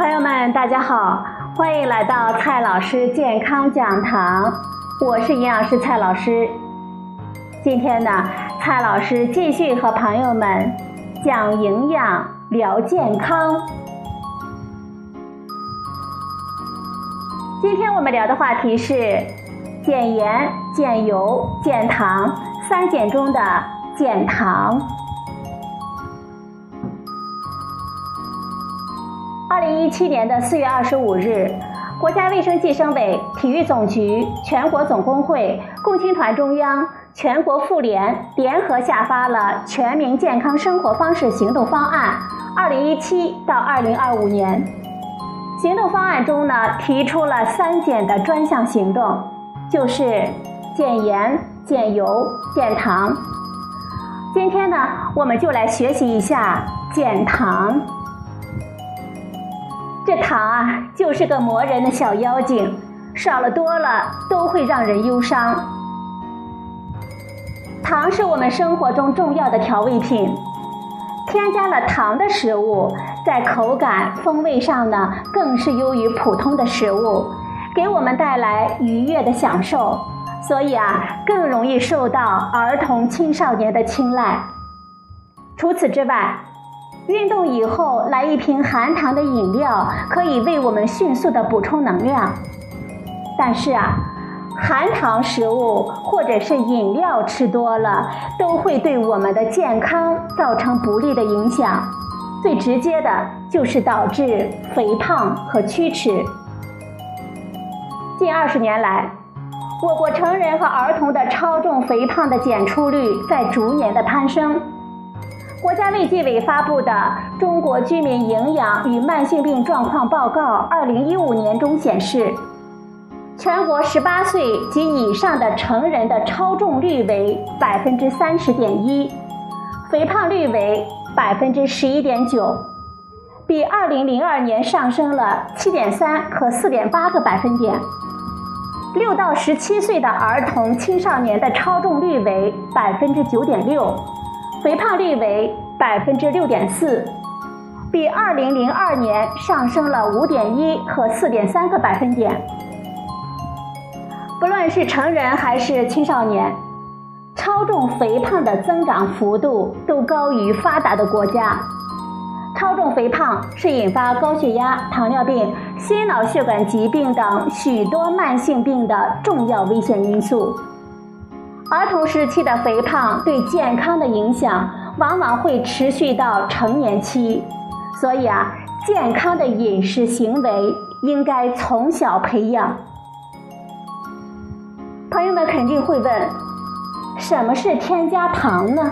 朋友们，大家好，欢迎来到蔡老师健康讲堂，我是营养师蔡老师。今天呢，蔡老师继续和朋友们讲营养、聊健康。今天我们聊的话题是减盐、减油、减糖三减中的减糖。零一七年的四月二十五日，国家卫生计生委、体育总局、全国总工会、共青团中央、全国妇联联合下发了《全民健康生活方式行动方案（二零一七到二零二五年）》。行动方案中呢，提出了三减的专项行动，就是减盐、减油、减糖。今天呢，我们就来学习一下减糖。这糖啊，就是个磨人的小妖精，少了多了都会让人忧伤。糖是我们生活中重要的调味品，添加了糖的食物，在口感、风味上呢，更是优于普通的食物，给我们带来愉悦的享受，所以啊，更容易受到儿童、青少年的青睐。除此之外，运动以后来一瓶含糖的饮料，可以为我们迅速的补充能量。但是啊，含糖食物或者是饮料吃多了，都会对我们的健康造成不利的影响。最直接的就是导致肥胖和龋齿。近二十年来，我国成人和儿童的超重肥胖的检出率在逐年的攀升。国家卫计委发布的《中国居民营养与慢性病状况报告（二零一五年）》中显示，全国十八岁及以上的成人的超重率为百分之三十点一，肥胖率为百分之十一点九，比二零零二年上升了七点三和四点八个百分点。六到十七岁的儿童青少年的超重率为百分之九点六。肥胖率为百分之六点四，比二零零二年上升了五点一和四点三个百分点。不论是成人还是青少年，超重肥胖的增长幅度都高于发达的国家。超重肥胖是引发高血压、糖尿病、心脑血管疾病等许多慢性病的重要危险因素。儿童时期的肥胖对健康的影响往往会持续到成年期，所以啊，健康的饮食行为应该从小培养。朋友们肯定会问，什么是添加糖呢？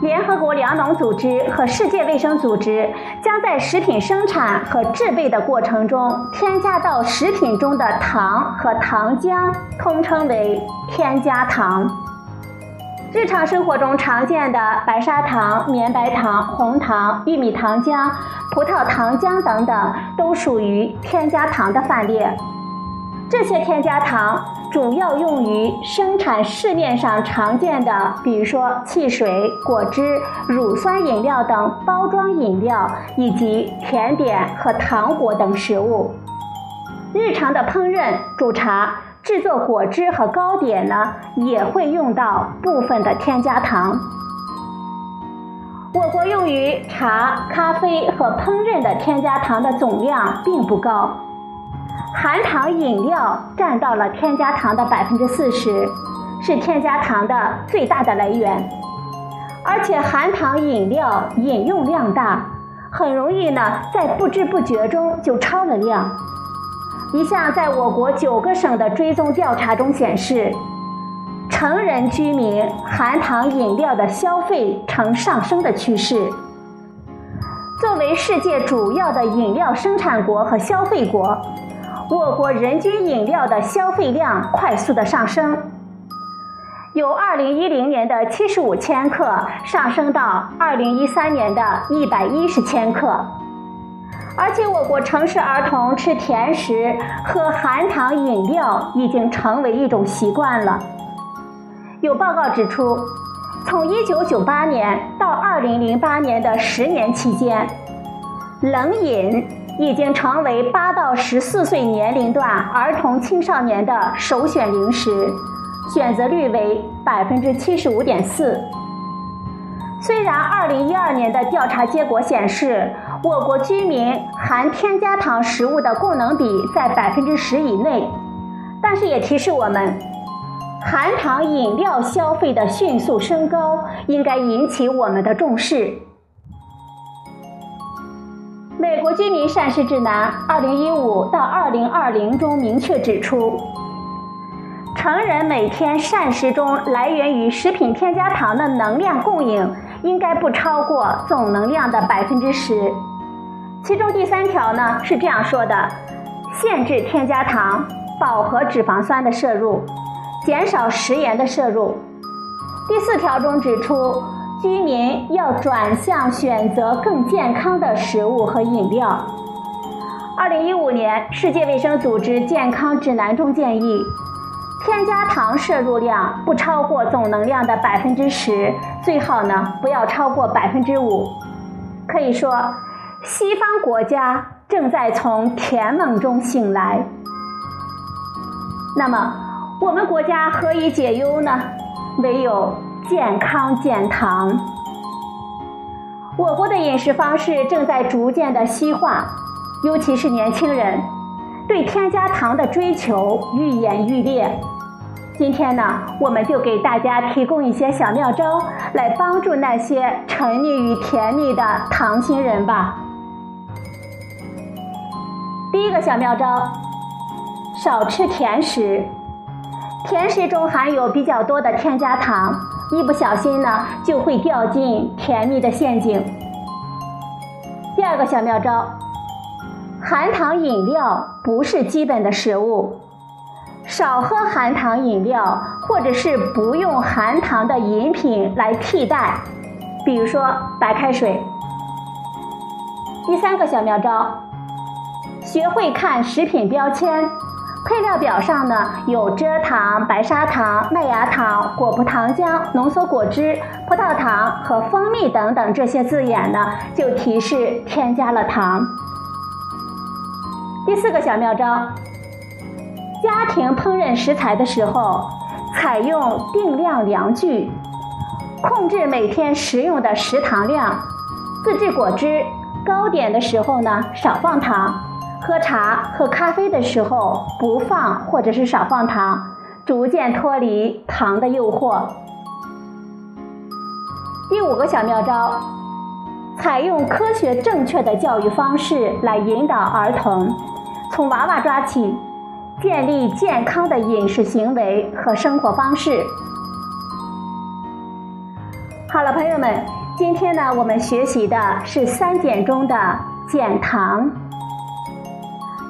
联合国粮农组织和世界卫生组织将在食品生产和制备的过程中添加到食品中的糖和糖浆，通称为添加糖。日常生活中常见的白砂糖、绵白糖、红糖、玉米糖浆、葡萄糖浆等等，都属于添加糖的范列。这些添加糖主要用于生产市面上常见的，比如说汽水、果汁、乳酸饮料等包装饮料，以及甜点和糖果等食物。日常的烹饪、煮茶、制作果汁和糕点呢，也会用到部分的添加糖。我国用于茶、咖啡和烹饪的添加糖的总量并不高。含糖饮料占到了添加糖的百分之四十，是添加糖的最大的来源。而且含糖饮料饮用量大，很容易呢在不知不觉中就超了量。一项在我国九个省的追踪调查中显示，成人居民含糖饮料的消费呈上升的趋势。作为世界主要的饮料生产国和消费国。我国人均饮料的消费量快速的上升，由2010年的75千克上升到2013年的110千克，而且我国城市儿童吃甜食、喝含糖饮料已经成为一种习惯了。有报告指出，从1998年到2008年的十年期间。冷饮已经成为八到十四岁年龄段儿童青少年的首选零食，选择率为百分之七十五点四。虽然二零一二年的调查结果显示，我国居民含添加糖食物的供能比在百分之十以内，但是也提示我们，含糖饮料消费的迅速升高应该引起我们的重视。美国居民膳食指南二零一五到二零二零中明确指出。成人每天膳食中来源于食品添加糖的能量供应应该不超过总能量的百分之十。其中第三条呢是这样说的：限制添加糖、饱和脂肪酸的摄入，减少食盐的摄入。第四条中指出，居民要转向选择更健康的食物和饮料。二零一五年世界卫生组织健康指南中建议。添加糖摄入量不超过总能量的百分之十，最好呢不要超过百分之五。可以说，西方国家正在从甜梦中醒来。那么，我们国家何以解忧呢？唯有健康减糖。我国的饮食方式正在逐渐的西化，尤其是年轻人。对添加糖的追求愈演愈烈。今天呢，我们就给大家提供一些小妙招，来帮助那些沉溺于甜蜜的糖心人吧。第一个小妙招，少吃甜食。甜食中含有比较多的添加糖，一不小心呢，就会掉进甜蜜的陷阱。第二个小妙招。含糖饮料不是基本的食物，少喝含糖饮料，或者是不用含糖的饮品来替代，比如说白开水。第三个小妙招，学会看食品标签，配料表上呢有蔗糖、白砂糖、麦芽糖、果葡糖浆、浓缩果汁、葡萄糖和蜂蜜等等这些字眼呢，就提示添加了糖。第四个小妙招：家庭烹饪食材的时候，采用定量量具，控制每天食用的食糖量。自制果汁、糕点的时候呢，少放糖；喝茶、喝咖啡的时候不放或者是少放糖，逐渐脱离糖的诱惑。第五个小妙招：采用科学正确的教育方式来引导儿童。从娃娃抓起，建立健康的饮食行为和生活方式。好了，朋友们，今天呢，我们学习的是三减中的减糖。